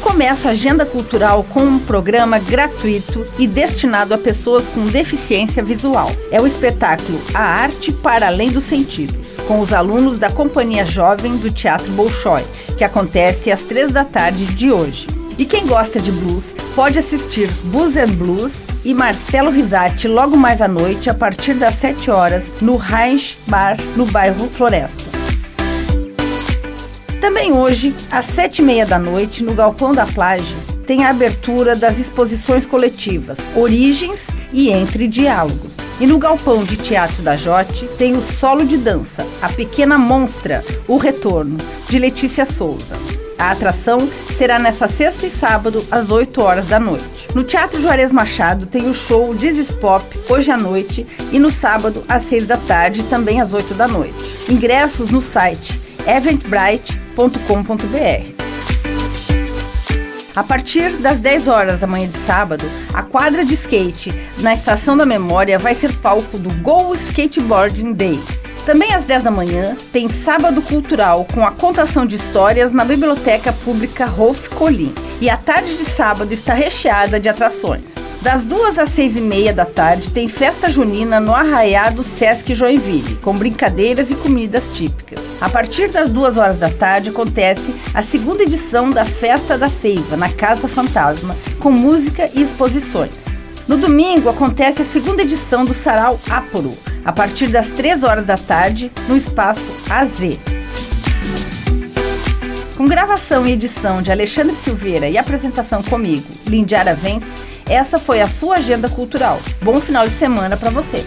começo a Agenda Cultural com um programa gratuito e destinado a pessoas com deficiência visual. É o espetáculo A Arte para Além dos Sentidos, com os alunos da Companhia Jovem do Teatro Bolshoi, que acontece às três da tarde de hoje. E quem gosta de blues pode assistir Blues and Blues e Marcelo Risati logo mais à noite, a partir das 7 horas, no Reich Bar, no bairro Floresta. Também hoje, às sete e meia da noite, no Galpão da Plage, tem a abertura das exposições coletivas Origens e Entre Diálogos. E no Galpão de Teatro da Jote tem o Solo de Dança, A Pequena Monstra, O Retorno, de Letícia Souza. A atração será nessa sexta e sábado, às 8 horas da noite. No Teatro Juarez Machado tem o show Dizes Pop, hoje à noite, e no sábado, às 6 da tarde, também às 8 da noite. Ingressos no site eventbrite.com A partir das 10 horas da manhã de sábado, a quadra de skate na Estação da Memória vai ser palco do Go Skateboarding Day. Também às 10 da manhã tem Sábado Cultural com a contação de histórias na Biblioteca Pública Rolf Colim. E a tarde de sábado está recheada de atrações. Das duas às seis e meia da tarde tem festa junina no Arraiado Sesc Joinville, com brincadeiras e comidas típicas. A partir das duas horas da tarde acontece a segunda edição da Festa da Seiva, na Casa Fantasma, com música e exposições. No domingo acontece a segunda edição do Sarau Aporo, a partir das três horas da tarde, no espaço AZ. Com gravação e edição de Alexandre Silveira e apresentação comigo, Lindiara Ventes, essa foi a sua agenda cultural. Bom final de semana para você.